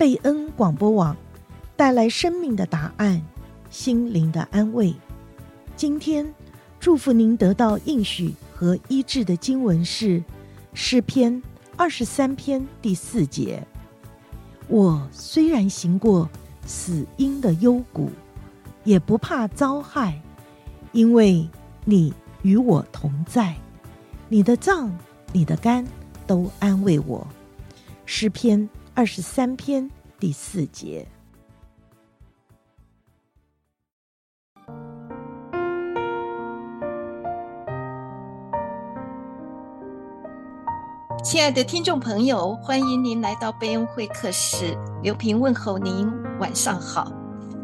贝恩广播网带来生命的答案，心灵的安慰。今天祝福您得到应许和医治的经文是诗篇二十三篇第四节。我虽然行过死荫的幽谷，也不怕遭害，因为你与我同在，你的脏、你的肝都安慰我。诗篇。二十三篇第四节。亲爱的听众朋友，欢迎您来到贝恩会客室。刘平问候您，晚上好。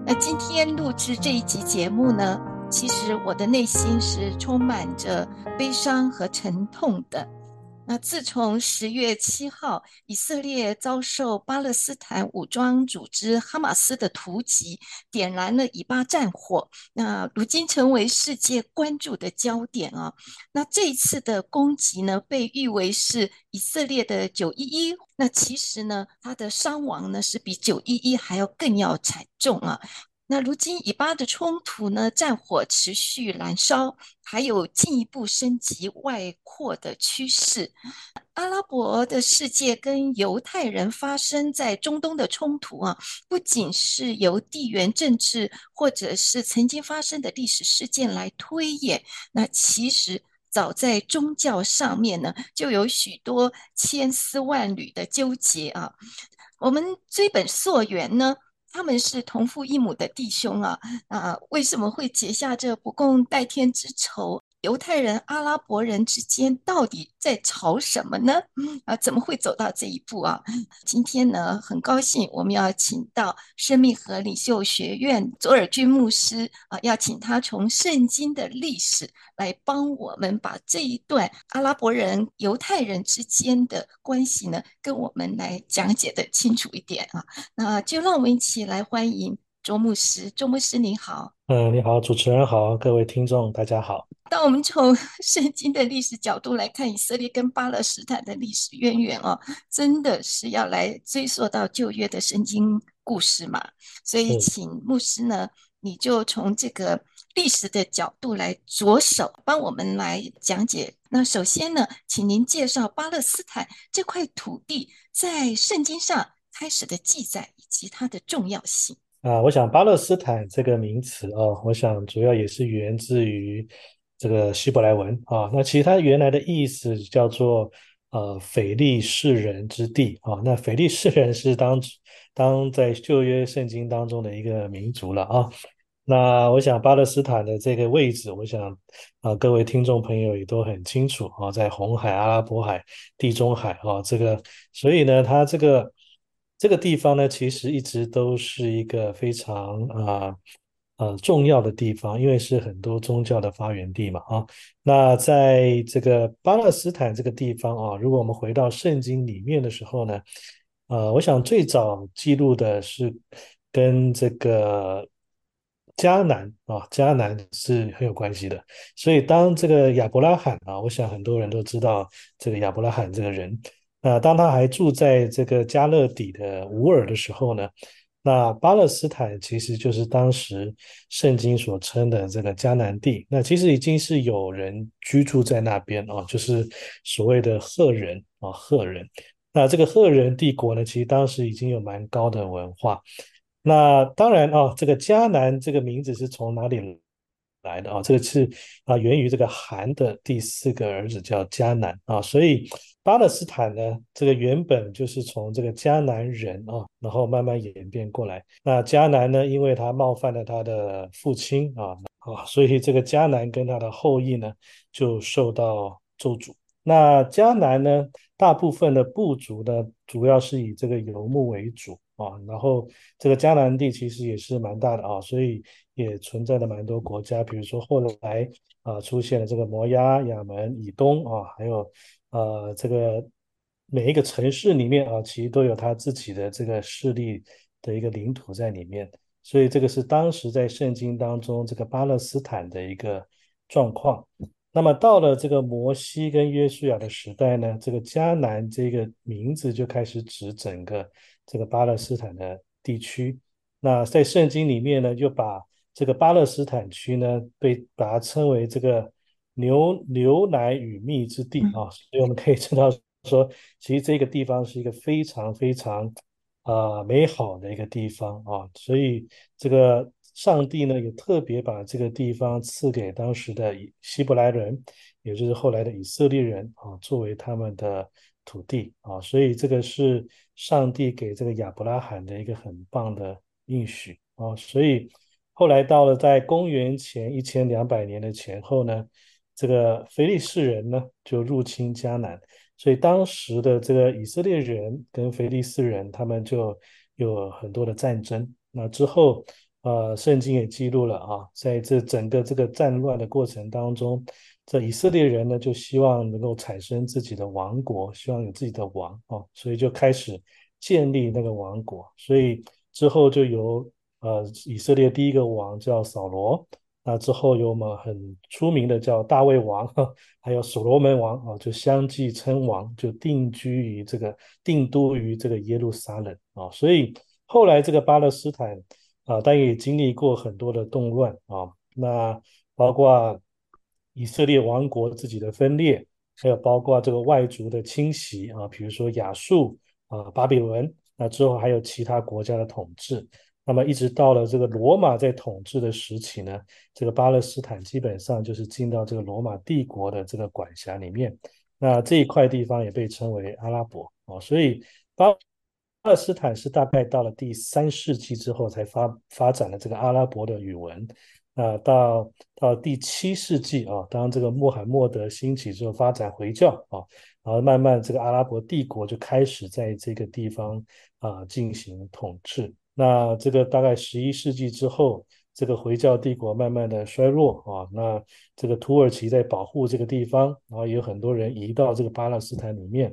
那今天录制这一集节目呢，其实我的内心是充满着悲伤和沉痛的。那自从十月七号，以色列遭受巴勒斯坦武装组织哈马斯的突袭，点燃了以巴战火，那如今成为世界关注的焦点啊。那这一次的攻击呢，被誉为是以色列的九一一。那其实呢，它的伤亡呢，是比九一一还要更要惨重啊。那如今以巴的冲突呢，战火持续燃烧，还有进一步升级外扩的趋势。阿拉伯的世界跟犹太人发生在中东的冲突啊，不仅是由地缘政治或者是曾经发生的历史事件来推演，那其实早在宗教上面呢，就有许多千丝万缕的纠结啊。我们追本溯源呢。他们是同父异母的弟兄啊，啊，为什么会结下这不共戴天之仇？犹太人、阿拉伯人之间到底在吵什么呢？啊，怎么会走到这一步啊？今天呢，很高兴我们要请到生命和领袖学院左尔军牧师啊，要请他从圣经的历史来帮我们把这一段阿拉伯人、犹太人之间的关系呢，跟我们来讲解得清楚一点啊。那就让我们一起来欢迎卓牧师。卓牧师您好。嗯，你好，主持人好，各位听众大家好。当我们从 圣经的历史角度来看以色列跟巴勒斯坦的历史渊源哦，真的是要来追溯到旧约的圣经故事嘛。所以，请牧师呢，你就从这个历史的角度来着手帮我们来讲解。那首先呢，请您介绍巴勒斯坦这块土地在圣经上开始的记载以及它的重要性。啊，我想巴勒斯坦这个名词哦，我想主要也是源自于这个希伯来文啊。那其实它原来的意思叫做呃腓力士人之地啊。那腓力士人是当当在旧约圣经当中的一个民族了啊。那我想巴勒斯坦的这个位置，我想啊各位听众朋友也都很清楚啊，在红海、阿拉伯海、地中海啊这个，所以呢，它这个。这个地方呢，其实一直都是一个非常啊，呃重要的地方，因为是很多宗教的发源地嘛啊。那在这个巴勒斯坦这个地方啊，如果我们回到圣经里面的时候呢，呃，我想最早记录的是跟这个迦南啊，迦南是很有关系的。所以当这个亚伯拉罕啊，我想很多人都知道这个亚伯拉罕这个人。那当他还住在这个加勒底的乌尔的时候呢，那巴勒斯坦其实就是当时圣经所称的这个迦南地。那其实已经是有人居住在那边啊，就是所谓的赫人啊，赫人。那这个赫人帝国呢，其实当时已经有蛮高的文化。那当然啊，这个迦南这个名字是从哪里来的啊？这个是啊，源于这个含的第四个儿子叫迦南啊，所以。巴勒斯坦呢，这个原本就是从这个迦南人啊，然后慢慢演变过来。那迦南呢，因为他冒犯了他的父亲啊，啊，所以这个迦南跟他的后裔呢，就受到咒诅。那迦南呢，大部分的部族呢，主要是以这个游牧为主啊。然后这个迦南地其实也是蛮大的啊，所以也存在了蛮多国家，比如说后来啊出现了这个摩押、亚门、以东啊，还有。呃，这个每一个城市里面啊，其实都有他自己的这个势力的一个领土在里面，所以这个是当时在圣经当中这个巴勒斯坦的一个状况。那么到了这个摩西跟约书亚的时代呢，这个迦南这个名字就开始指整个这个巴勒斯坦的地区。那在圣经里面呢，就把这个巴勒斯坦区呢，被把它称为这个牛牛奶与蜜之地啊，所以我们可以知道说，其实这个地方是一个非常非常啊、呃、美好的一个地方啊，所以这个上帝呢，也特别把这个地方赐给当时的希伯来人，也就是后来的以色列人啊，作为他们的土地啊，所以这个是上帝给这个亚伯拉罕的一个很棒的。应许啊，所以后来到了在公元前一千两百年的前后呢，这个腓力士人呢就入侵迦南，所以当时的这个以色列人跟腓力士人他们就有很多的战争。那之后，呃，圣经也记录了啊，在这整个这个战乱的过程当中，这以色列人呢就希望能够产生自己的王国，希望有自己的王啊，所以就开始建立那个王国，所以。之后就由呃以色列第一个王叫扫罗，那之后有我们很出名的叫大卫王，还有所罗门王啊，就相继称王，就定居于这个定都于这个耶路撒冷啊。所以后来这个巴勒斯坦啊，但也经历过很多的动乱啊，那包括以色列王国自己的分裂，还有包括这个外族的侵袭啊，比如说亚述啊、巴比伦。那之后还有其他国家的统治，那么一直到了这个罗马在统治的时期呢，这个巴勒斯坦基本上就是进到这个罗马帝国的这个管辖里面。那这一块地方也被称为阿拉伯哦，所以巴勒斯坦是大概到了第三世纪之后才发发展了这个阿拉伯的语文。那到到第七世纪啊，当这个穆罕默德兴起之后，发展回教啊。然后慢慢，这个阿拉伯帝国就开始在这个地方啊进行统治。那这个大概十一世纪之后，这个回教帝国慢慢的衰弱啊。那这个土耳其在保护这个地方，然后有很多人移到这个巴勒斯坦里面。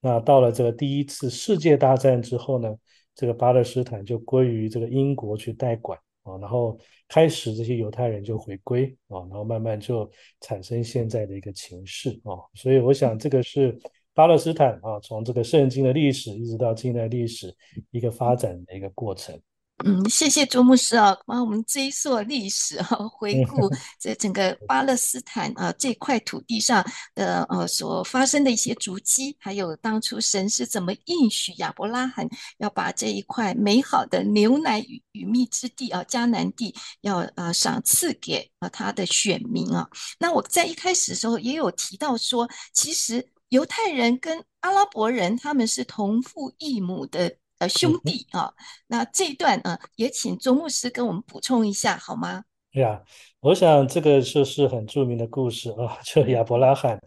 那到了这个第一次世界大战之后呢，这个巴勒斯坦就归于这个英国去代管。啊，然后开始这些犹太人就回归啊，然后慢慢就产生现在的一个情势啊，所以我想这个是巴勒斯坦啊，从这个圣经的历史一直到近代历史一个发展的一个过程。嗯，谢谢周牧师啊，帮我们追溯历史啊，回顾 这整个巴勒斯坦啊这块土地上的呃所发生的一些足迹，还有当初神是怎么应许亚伯拉罕要把这一块美好的牛奶与与蜜之地啊迦南地要呃赏赐给啊他的选民啊。那我在一开始的时候也有提到说，其实犹太人跟阿拉伯人他们是同父异母的。呃，兄弟啊、哦，那这一段啊，也请周牧师跟我们补充一下好吗？对呀，我想这个就是很著名的故事啊，就亚伯拉罕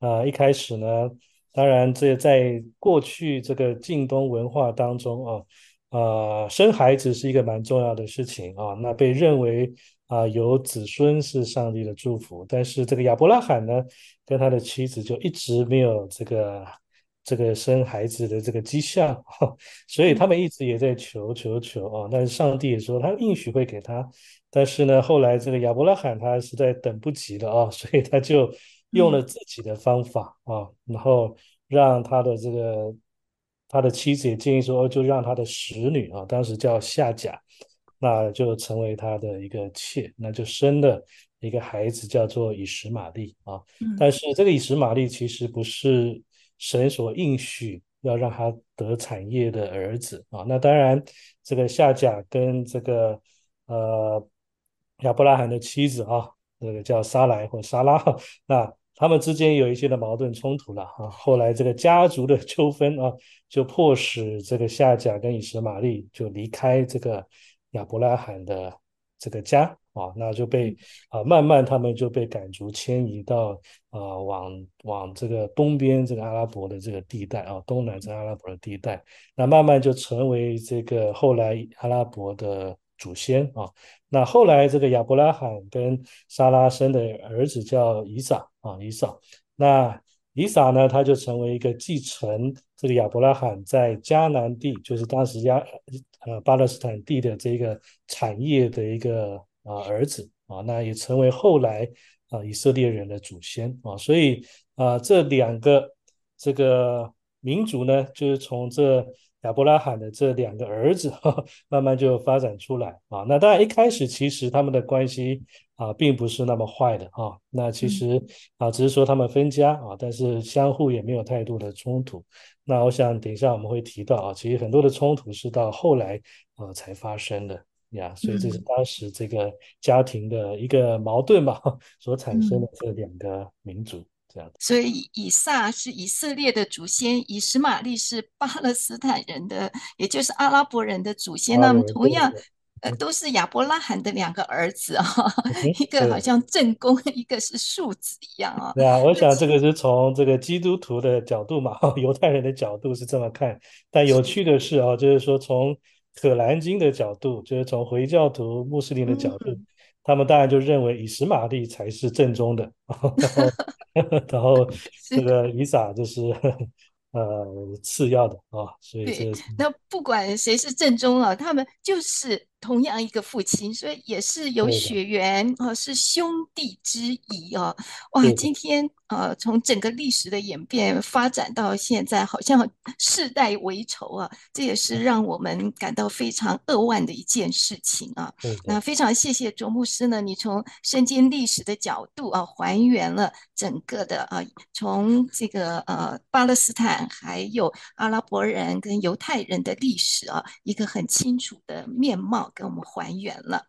啊，一开始呢，当然这在过去这个近东文化当中啊，啊，生孩子是一个蛮重要的事情啊，那被认为啊有子孙是上帝的祝福，但是这个亚伯拉罕呢，跟他的妻子就一直没有这个。这个生孩子的这个迹象，所以他们一直也在求求求啊。但是上帝也说他应许会给他，但是呢，后来这个亚伯拉罕他实在等不及了啊，所以他就用了自己的方法啊，然后让他的这个他的妻子也建议说，就让他的使女啊，当时叫夏甲，那就成为他的一个妾，那就生了一个孩子叫做以实玛利啊。但是这个以实玛利其实不是。神所应许要让他得产业的儿子啊，那当然，这个夏甲跟这个呃亚伯拉罕的妻子啊，这个叫撒莱或撒拉，那他们之间有一些的矛盾冲突了啊。后来这个家族的纠纷啊，就迫使这个夏甲跟以实玛利就离开这个亚伯拉罕的这个家。啊，那就被啊，慢慢他们就被赶逐迁移到啊，往往这个东边这个阿拉伯的这个地带啊，东南这个阿拉伯的地带，那慢慢就成为这个后来阿拉伯的祖先啊。那后来这个亚伯拉罕跟撒拉生的儿子叫以撒啊，以撒。那以撒呢，他就成为一个继承这个亚伯拉罕在迦南地，就是当时亚呃巴勒斯坦地的这个产业的一个。啊，儿子啊，那也成为后来啊以色列人的祖先啊，所以啊这两个这个民族呢，就是从这亚伯拉罕的这两个儿子哈，慢慢就发展出来啊。那当然一开始其实他们的关系啊并不是那么坏的啊，那其实啊只是说他们分家啊，但是相互也没有太多的冲突。那我想等一下我们会提到啊，其实很多的冲突是到后来啊才发生的呀，所以这是当时这个家庭的一个矛盾吧，所产生的这两个民族这样。所以以撒是以色列的祖先，以实玛利是巴勒斯坦人的，也就是阿拉伯人的祖先。那么同样。呃，都是亚伯拉罕的两个儿子啊，一个好像正宫，一个是庶子一样啊。对啊，我想这 个是从这个基督徒的角度嘛，犹太人的角度是这么看。但有趣的是啊，就是说从可兰经的角度，就是从回教徒、穆斯林的角度，他们当然就认为以实玛利才是正宗的，然后 然后 这个以撒就是。呃，次要的啊，所以这，那不管谁是正宗啊，他们就是。同样一个父亲，所以也是有血缘啊，是兄弟之谊啊！哇，今天呃，从整个历史的演变发展到现在，好像 世代为仇啊！这也是让我们感到非常扼腕的一件事情啊！那非常谢谢卓牧师呢，你从身经历史的角度啊，还原了整个的啊，从这个呃巴勒斯坦还有阿拉伯人跟犹太人的历史啊，一个很清楚的面貌。给我们还原了。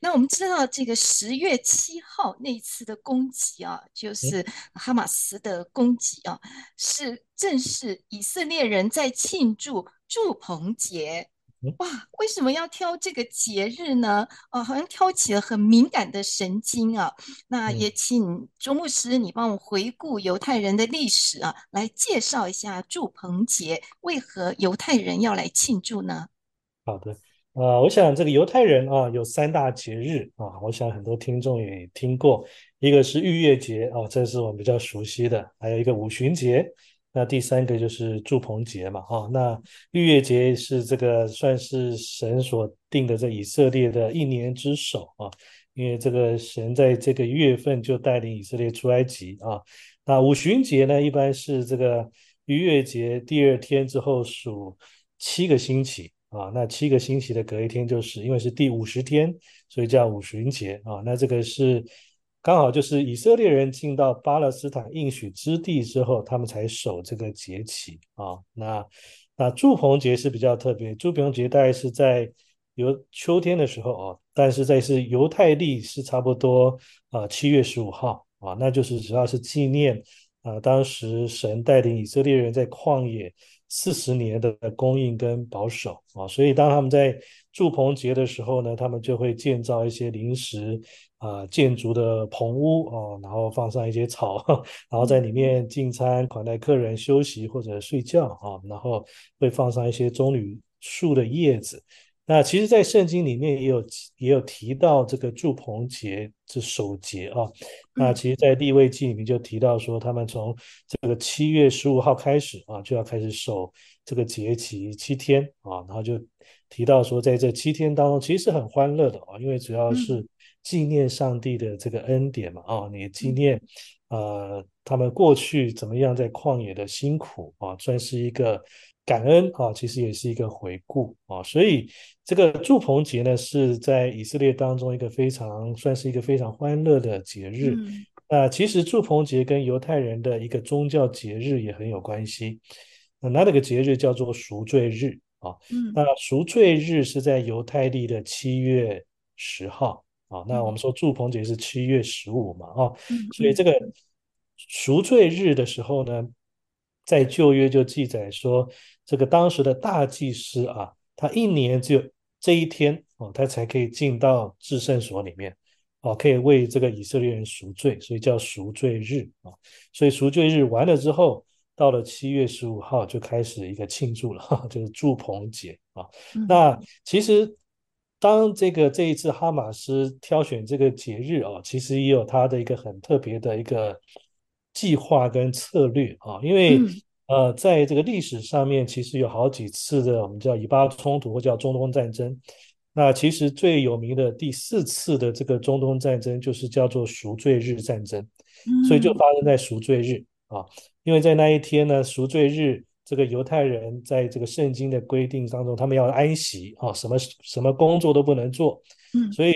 那我们知道，这个十月七号那一次的攻击啊，就是哈马斯的攻击啊，是正是以色列人在庆祝祝棚节。哇，为什么要挑这个节日呢？哦，好像挑起了很敏感的神经啊。那也请卓牧师，你帮我回顾犹太人的历史啊，来介绍一下祝棚节，为何犹太人要来庆祝呢？好的。啊、我想这个犹太人啊有三大节日啊，我想很多听众也听过，一个是逾越节啊，这是我们比较熟悉的，还有一个五旬节，那第三个就是住棚节嘛，啊，那逾越节是这个算是神所定的这以色列的一年之首啊，因为这个神在这个月份就带领以色列出埃及啊，那五旬节呢，一般是这个逾越节第二天之后数七个星期。啊，那七个星期的隔一天，就是因为是第五十天，所以叫五旬节啊。那这个是刚好就是以色列人进到巴勒斯坦应许之地之后，他们才守这个节期啊。那那住棚节是比较特别，住棚节大概是在由秋天的时候啊，但是在是犹太历是差不多啊七月十五号啊，那就是主要是纪念啊当时神带领以色列人在旷野。四十年的供应跟保守啊，所以当他们在祝棚节的时候呢，他们就会建造一些临时啊建筑的棚屋啊，然后放上一些草，然后在里面进餐、款待客人、休息或者睡觉啊，然后会放上一些棕榈树的叶子。那其实，在圣经里面也有也有提到这个祝棚节这守节啊。那其实，在立位记里面就提到说，他们从这个七月十五号开始啊，就要开始守这个节期七天啊。然后就提到说，在这七天当中，其实是很欢乐的啊，因为主要是纪念上帝的这个恩典嘛啊，你纪念呃他们过去怎么样在旷野的辛苦啊，算是一个。感恩啊，其实也是一个回顾啊，所以这个祝棚节呢，是在以色列当中一个非常算是一个非常欢乐的节日。嗯、那其实祝棚节跟犹太人的一个宗教节日也很有关系。那那个节日叫做赎罪日啊。嗯、那赎罪日是在犹太历的七月十号啊。那我们说祝棚节是七月十五嘛啊。嗯、所以这个赎罪日的时候呢，在旧约就记载说，这个当时的大祭司啊，他一年只有这一天哦，他才可以进到至圣所里面哦，可以为这个以色列人赎罪，所以叫赎罪日啊。所以赎罪日完了之后，到了七月十五号就开始一个庆祝了，就是祝棚节啊。嗯、那其实当这个这一次哈马斯挑选这个节日啊，其实也有他的一个很特别的一个。计划跟策略啊，因为、嗯、呃，在这个历史上面，其实有好几次的我们叫以巴冲突或叫中东战争，那其实最有名的第四次的这个中东战争就是叫做赎罪日战争，所以就发生在赎罪日啊，因为在那一天呢，赎罪日这个犹太人在这个圣经的规定当中，他们要安息啊，什么什么工作都不能做，所以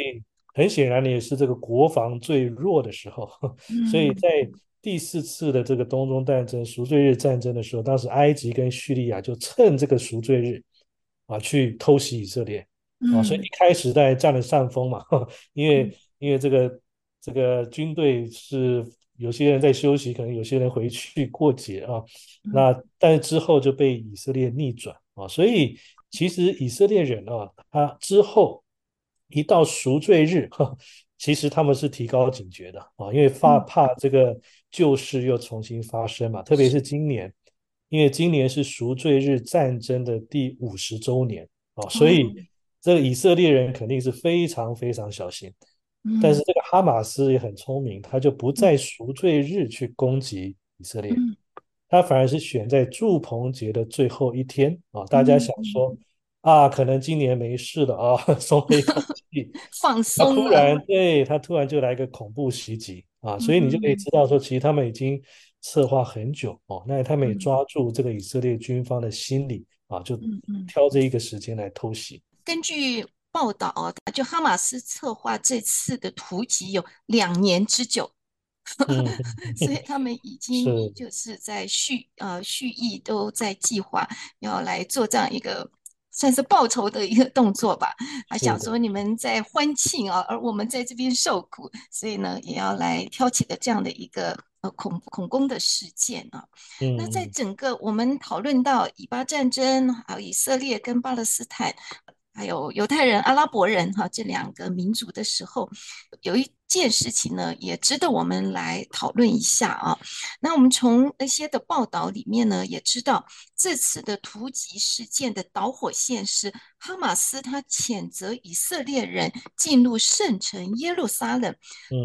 很显然也是这个国防最弱的时候，所以在第四次的这个东中战争赎罪日战争的时候，当时埃及跟叙利亚就趁这个赎罪日啊去偷袭以色列。啊，所以一开始在占了上风嘛，因为因为这个这个军队是有些人在休息，可能有些人回去过节啊，那但是之后就被以色列逆转啊，所以其实以色列人啊，他之后一到赎罪日，其实他们是提高警觉的啊，因为怕怕这个旧事又重新发生嘛，特别是今年，因为今年是赎罪日战争的第五十周年啊，所以。这个以色列人肯定是非常非常小心，但是这个哈马斯也很聪明，他就不在赎罪日去攻击以色列，他反而是选在祝棚节的最后一天啊，大家想说啊，可能今年没事了啊，松了一口气，放松。突然，对，他突然就来个恐怖袭击啊，所以你就可以知道说，其实他们已经策划很久哦，那他们也抓住这个以色列军方的心理啊，就挑这一个时间来偷袭。根据报道啊，就哈马斯策划这次的突袭有两年之久，嗯、所以他们已经就是在蓄呃蓄意都在计划要来做这样一个算是报仇的一个动作吧。他想说你们在欢庆啊，而我们在这边受苦，所以呢也要来挑起的这样的一个呃恐恐攻的事件啊。嗯、那在整个我们讨论到以巴战争，还有以色列跟巴勒斯坦。还有犹太人、阿拉伯人哈这两个民族的时候，有一件事情呢，也值得我们来讨论一下啊。那我们从那些的报道里面呢，也知道这次的突击事件的导火线是哈马斯他谴责以色列人进入圣城耶路撒冷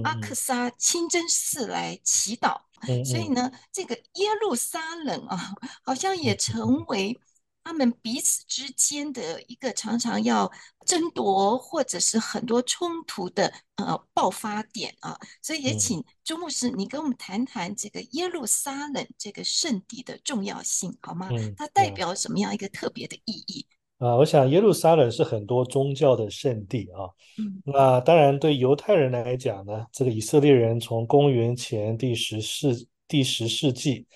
阿克萨清真寺来祈祷，所以呢，这个耶路撒冷啊，好像也成为。他们彼此之间的一个常常要争夺或者是很多冲突的呃爆发点啊，所以也请周牧师你跟我们谈谈这个耶路撒冷这个圣地的重要性好吗？它代表什么样一个特别的意义？啊，我想耶路撒冷是很多宗教的圣地啊。嗯，那当然对犹太人来讲呢，这个以色列人从公元前第十世第十世纪。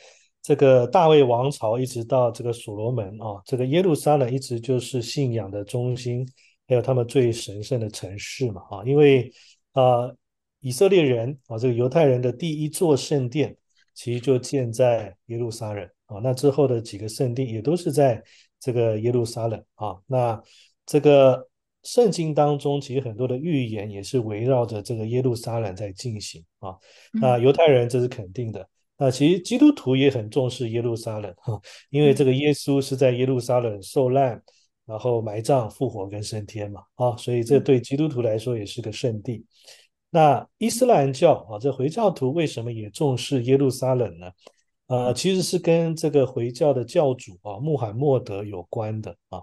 这个大卫王朝一直到这个所罗门啊，这个耶路撒冷一直就是信仰的中心，还有他们最神圣的城市嘛啊，因为啊以色列人啊这个犹太人的第一座圣殿其实就建在耶路撒冷啊，那之后的几个圣殿也都是在这个耶路撒冷啊，那这个圣经当中其实很多的预言也是围绕着这个耶路撒冷在进行啊，那犹太人这是肯定的。啊，其实基督徒也很重视耶路撒冷哈，因为这个耶稣是在耶路撒冷受难，然后埋葬、复活跟升天嘛，啊，所以这对基督徒来说也是个圣地。那伊斯兰教啊，这回教徒为什么也重视耶路撒冷呢？啊，其实是跟这个回教的教主啊穆罕默德有关的啊，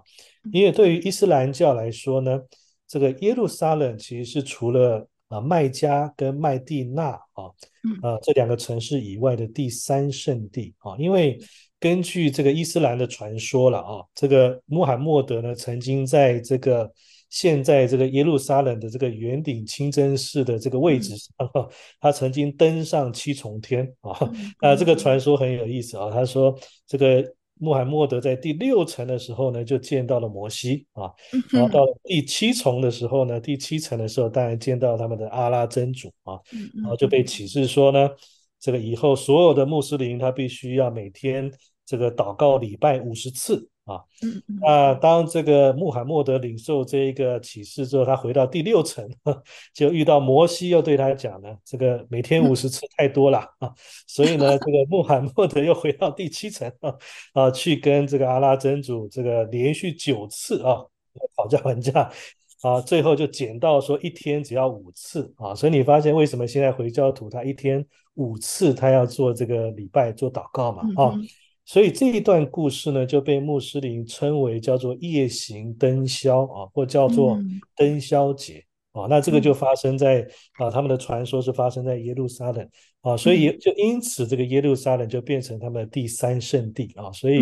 因为对于伊斯兰教来说呢，这个耶路撒冷其实是除了啊，麦加跟麦地那啊，啊这两个城市以外的第三圣地啊，因为根据这个伊斯兰的传说了啊，这个穆罕默德呢曾经在这个现在这个耶路撒冷的这个圆顶清真寺的这个位置上，他曾经登上七重天啊，啊这个传说很有意思啊，他说这个。穆罕默德在第六层的时候呢，就见到了摩西啊，然后到了第七重的时候呢，第七层的时候当然见到他们的阿拉真主啊，然后就被启示说呢，这个以后所有的穆斯林他必须要每天这个祷告礼拜五十次。啊，那当这个穆罕默德领受这一个启示之后，他回到第六层，就遇到摩西，又对他讲呢，这个每天五十次太多了啊，所以呢，这个穆罕默德又回到第七层啊，啊，去跟这个阿拉真主这个连续九次啊讨价还价啊，最后就减到说一天只要五次啊，所以你发现为什么现在回教徒他一天五次他要做这个礼拜做祷告嘛啊？所以这一段故事呢，就被穆斯林称为叫做夜行灯宵啊，或叫做灯宵节啊。那这个就发生在啊，他们的传说是发生在耶路撒冷啊，所以就因此这个耶路撒冷就变成他们的第三圣地啊。所以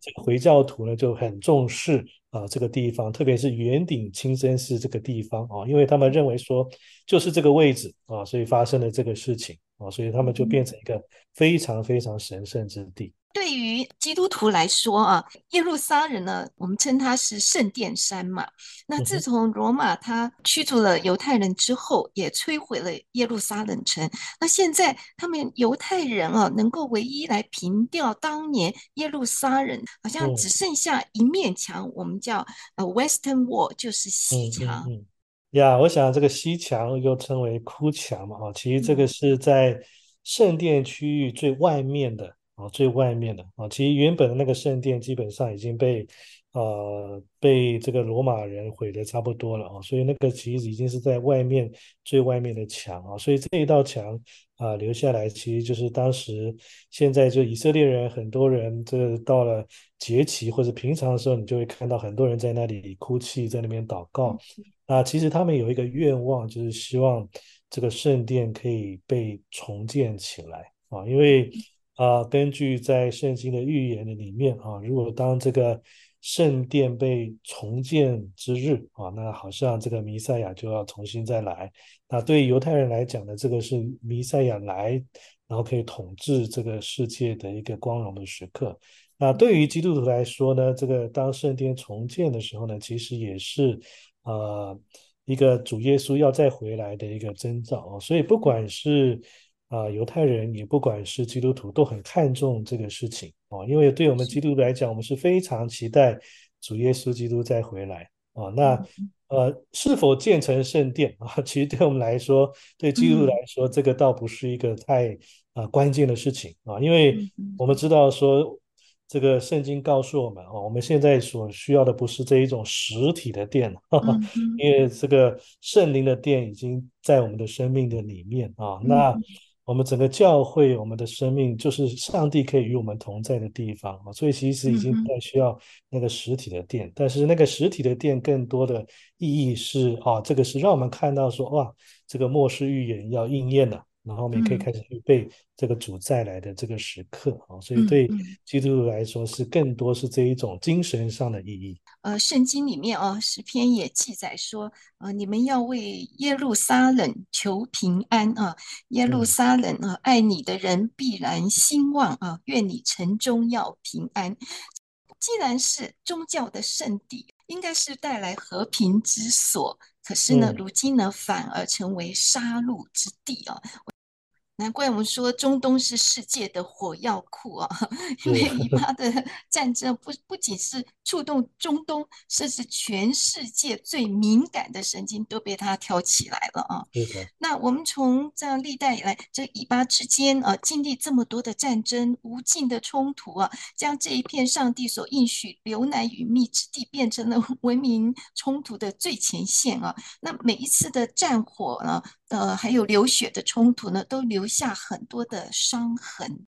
这个回教徒呢就很重视啊这个地方，特别是圆顶清真寺这个地方啊，因为他们认为说就是这个位置啊，所以发生了这个事情啊，所以他们就变成一个非常非常神圣之地。对于基督徒来说啊，耶路撒冷呢，我们称它是圣殿山嘛。那自从罗马他驱逐了犹太人之后，也摧毁了耶路撒冷城。那现在他们犹太人啊，能够唯一来凭吊当年耶路撒冷，好像只剩下一面墙，我们叫呃 Western Wall，就是西墙。嗯呀，我想这个西墙又称为哭墙嘛，哈，其实这个是在圣殿区域最外面的。啊，最外面的啊，其实原本的那个圣殿基本上已经被呃被这个罗马人毁得差不多了啊，所以那个其实已经是在外面最外面的墙啊，所以这一道墙啊留下来，其实就是当时现在就以色列人很多人这个到了节期或者平常的时候，你就会看到很多人在那里哭泣，在那边祷告啊，其实他们有一个愿望，就是希望这个圣殿可以被重建起来啊，因为。啊，根据在圣经的预言的里面啊，如果当这个圣殿被重建之日啊，那好像这个弥赛亚就要重新再来。那对犹太人来讲呢，这个是弥赛亚来，然后可以统治这个世界的一个光荣的时刻。那对于基督徒来说呢，这个当圣殿重建的时候呢，其实也是呃一个主耶稣要再回来的一个征兆。所以不管是啊，犹太人也不管是基督徒都很看重这个事情啊，因为对我们基督徒来讲，我们是非常期待主耶稣基督再回来啊。那呃，是否建成圣殿 啊？其实对我们来说，对基督徒来说，这个倒不是一个太啊关键的事情啊，因为我们知道说，这个圣经告诉我们啊，我们现在所需要的不是这一种实体的殿，因为这个圣灵的殿已经在我们的生命的里面啊，那。我们整个教会，我们的生命就是上帝可以与我们同在的地方啊，所以其实已经不太需要那个实体的殿，但是那个实体的殿更多的意义是啊，这个是让我们看到说哇，这个末世预言要应验了。然后我们也可以开始预备这个主再来的这个时刻啊，所以对基督徒来说是更多是这一种精神上的意义。呃，圣经里面啊，诗篇也记载说，呃，你们要为耶路撒冷求平安啊，耶路撒冷啊，爱你的人必然兴旺啊，愿你城中要平安。既然是宗教的圣地，应该是带来和平之所，可是呢，如今呢，反而成为杀戮之地啊。难怪我们说中东是世界的火药库啊，因为以巴的战争不不仅是触动中东，甚至全世界最敏感的神经都被他挑起来了啊。那我们从这样历代以来，这以巴之间啊，经历这么多的战争、无尽的冲突啊，将这一片上帝所应许流奶与蜜之地变成了 文明冲突的最前线啊。那每一次的战火呢？呃，还有流血的冲突呢，都留下很多的伤痕。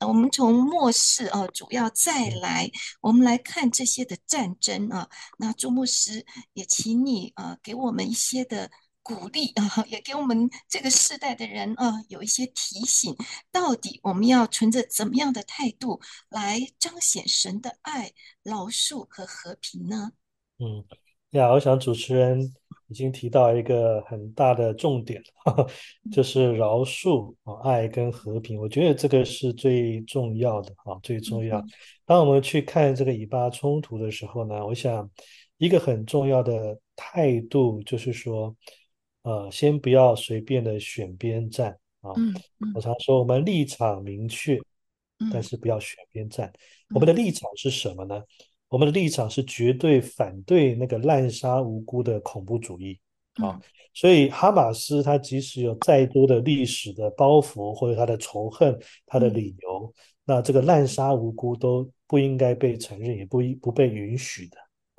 我们从末世啊，主要再来，我们来看这些的战争啊。那朱牧师也请你啊，给我们一些的鼓励啊，也给我们这个世代的人啊，有一些提醒。到底我们要存着怎么样的态度来彰显神的爱、饶恕和和平呢？嗯，呀，我想主持人。已经提到一个很大的重点，呵呵，就是饶恕啊、爱跟和平。我觉得这个是最重要的啊，最重要。当我们去看这个以巴冲突的时候呢，我想一个很重要的态度就是说，呃，先不要随便的选边站啊。我常说我们立场明确，但是不要选边站。我们的立场是什么呢？我们的立场是绝对反对那个滥杀无辜的恐怖主义啊，所以哈马斯他即使有再多的历史的包袱或者他的仇恨，他的理由，那这个滥杀无辜都不应该被承认，也不不被允许的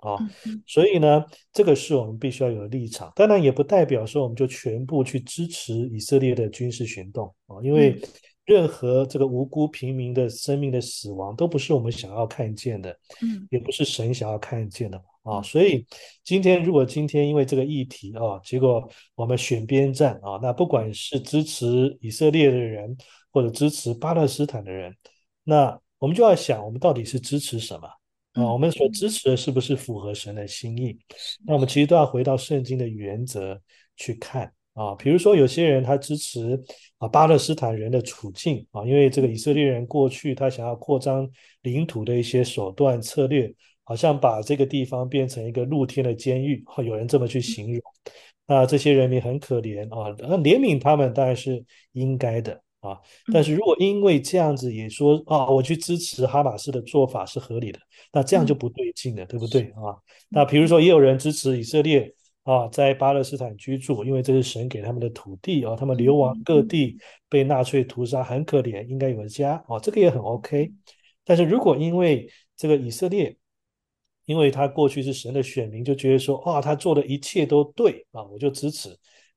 啊。所以呢，这个是我们必须要有立场。当然，也不代表说我们就全部去支持以色列的军事行动啊，因为。任何这个无辜平民的生命的死亡，都不是我们想要看见的，嗯，也不是神想要看见的啊。所以今天如果今天因为这个议题啊，结果我们选边站啊，那不管是支持以色列的人，或者支持巴勒斯坦的人，那我们就要想，我们到底是支持什么啊？我们所支持的是不是符合神的心意？那我们其实都要回到圣经的原则去看。啊，比如说有些人他支持啊巴勒斯坦人的处境啊，因为这个以色列人过去他想要扩张领土的一些手段策略，好像把这个地方变成一个露天的监狱，有人这么去形容。那这些人民很可怜啊，那怜悯他们当然是应该的啊。但是如果因为这样子也说啊，我去支持哈马斯的做法是合理的，那这样就不对劲了，对不对啊？那比如说也有人支持以色列。啊，在巴勒斯坦居住，因为这是神给他们的土地啊，他们流亡各地，被纳粹屠杀，很可怜，应该有个家啊，这个也很 OK。但是如果因为这个以色列，因为他过去是神的选民，就觉得说啊，他做的一切都对啊，我就支持。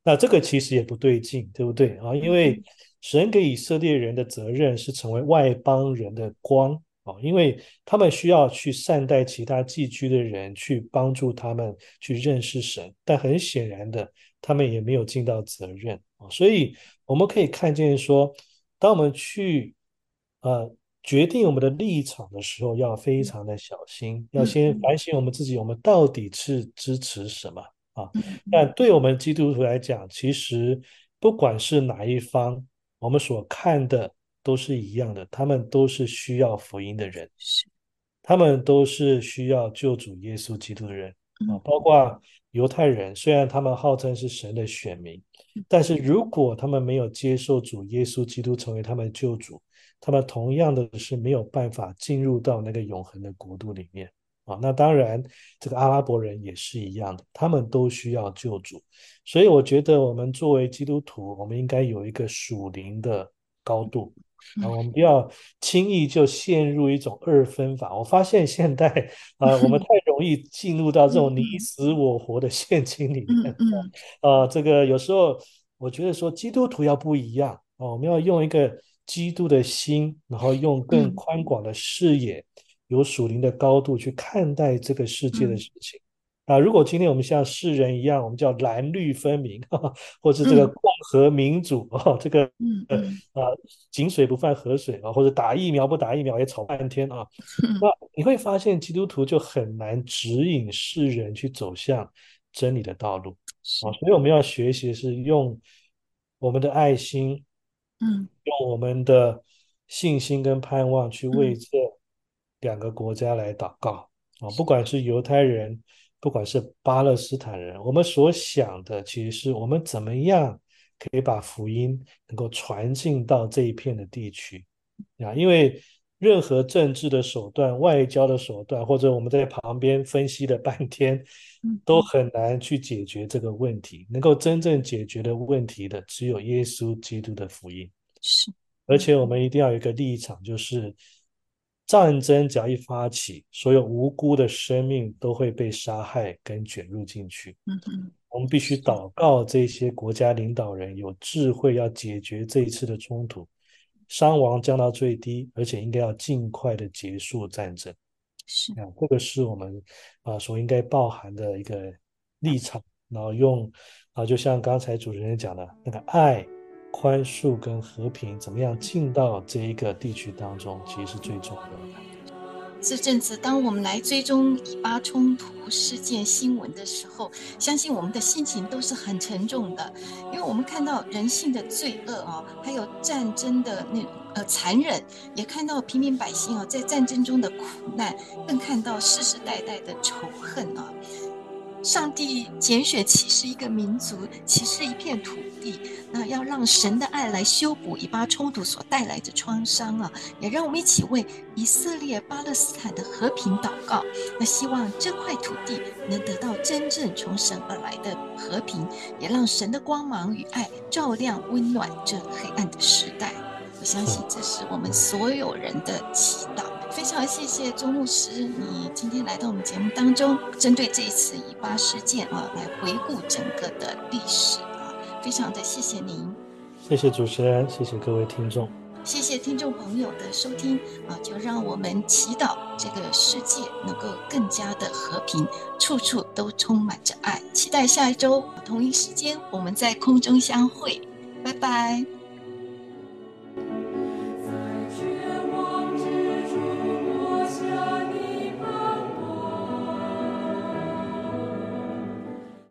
那这个其实也不对劲，对不对啊？因为神给以色列人的责任是成为外邦人的光。啊，因为他们需要去善待其他寄居的人，去帮助他们去认识神，但很显然的，他们也没有尽到责任啊。所以我们可以看见说，当我们去呃决定我们的立场的时候，要非常的小心，要先反省我们自己，我们到底是支持什么啊？但对我们基督徒来讲，其实不管是哪一方，我们所看的。都是一样的，他们都是需要福音的人，是，他们都是需要救主耶稣基督的人啊，包括犹太人，虽然他们号称是神的选民，但是如果他们没有接受主耶稣基督成为他们的救主，他们同样的是没有办法进入到那个永恒的国度里面啊。那当然，这个阿拉伯人也是一样的，他们都需要救主，所以我觉得我们作为基督徒，我们应该有一个属灵的高度。啊，我们不要轻易就陷入一种二分法。我发现现在啊，我们太容易进入到这种你死我活的陷阱里面。啊，这个有时候我觉得说基督徒要不一样啊，我们要用一个基督的心，然后用更宽广的视野，有属灵的高度去看待这个世界的事情。啊，如果今天我们像世人一样，我们叫蓝绿分明，哈哈，或是这个共和民主啊、嗯，这个呃啊，井水不犯河水啊，或者打疫苗不打疫苗也吵半天啊，嗯、那你会发现基督徒就很难指引世人去走向真理的道路啊，所以我们要学习是用我们的爱心，嗯，用我们的信心跟盼望去为。这两个国家来祷告。啊，不管是犹太人。不管是巴勒斯坦人，我们所想的其实是我们怎么样可以把福音能够传进到这一片的地区啊？因为任何政治的手段、外交的手段，或者我们在旁边分析了半天，都很难去解决这个问题。能够真正解决的问题的，只有耶稣基督的福音。是，而且我们一定要有一个立场，就是。战争只要一发起，所有无辜的生命都会被杀害跟卷入进去。嗯嗯，我们必须祷告这些国家领导人有智慧，要解决这一次的冲突，伤亡降到最低，而且应该要尽快的结束战争。是啊，这个是我们啊所应该包含的一个立场，然后用啊，就像刚才主持人讲的那个爱。宽恕跟和平怎么样进到这一个地区当中，其实是最重要的。这阵子，当我们来追踪以巴冲突事件新闻的时候，相信我们的心情都是很沉重的，因为我们看到人性的罪恶啊，还有战争的那呃残忍，也看到平民百姓啊在战争中的苦难，更看到世世代代的仇恨啊。上帝拣选启示一个民族，启示一片土地，那要让神的爱来修补以巴冲突所带来的创伤啊！也让我们一起为以色列、巴勒斯坦的和平祷告。那希望这块土地能得到真正从神而来的和平，也让神的光芒与爱照亮、温暖这黑暗的时代。我相信这是我们所有人的祈祷。非常谢谢钟牧师，你今天来到我们节目当中，针对这一次以巴事件啊，来回顾整个的历史啊。非常的谢谢您，谢谢主持人，谢谢各位听众，谢谢听众朋友的收听啊。就让我们祈祷这个世界能够更加的和平，处处都充满着爱。期待下一周同一时间我们在空中相会，拜拜。